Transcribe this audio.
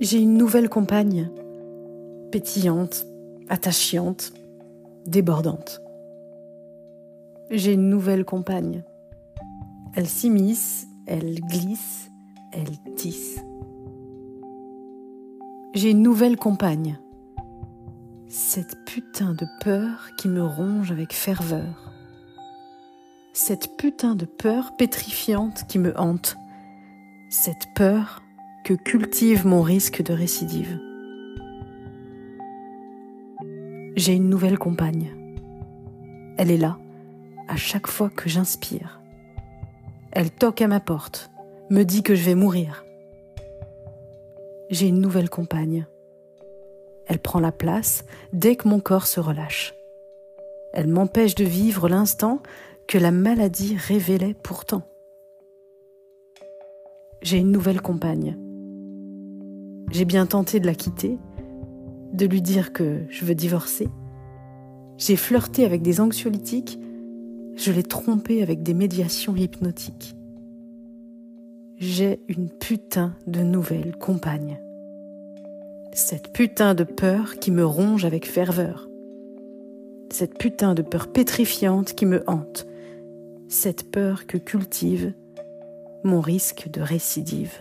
J'ai une nouvelle compagne, pétillante, attachante, débordante. J'ai une nouvelle compagne. Elle s'immisce, elle glisse, elle tisse. J'ai une nouvelle compagne. Cette putain de peur qui me ronge avec ferveur. Cette putain de peur pétrifiante qui me hante. Cette peur cultive mon risque de récidive. J'ai une nouvelle compagne. Elle est là, à chaque fois que j'inspire. Elle toque à ma porte, me dit que je vais mourir. J'ai une nouvelle compagne. Elle prend la place dès que mon corps se relâche. Elle m'empêche de vivre l'instant que la maladie révélait pourtant. J'ai une nouvelle compagne. J'ai bien tenté de la quitter, de lui dire que je veux divorcer. J'ai flirté avec des anxiolytiques, je l'ai trompée avec des médiations hypnotiques. J'ai une putain de nouvelle compagne. Cette putain de peur qui me ronge avec ferveur. Cette putain de peur pétrifiante qui me hante. Cette peur que cultive mon risque de récidive.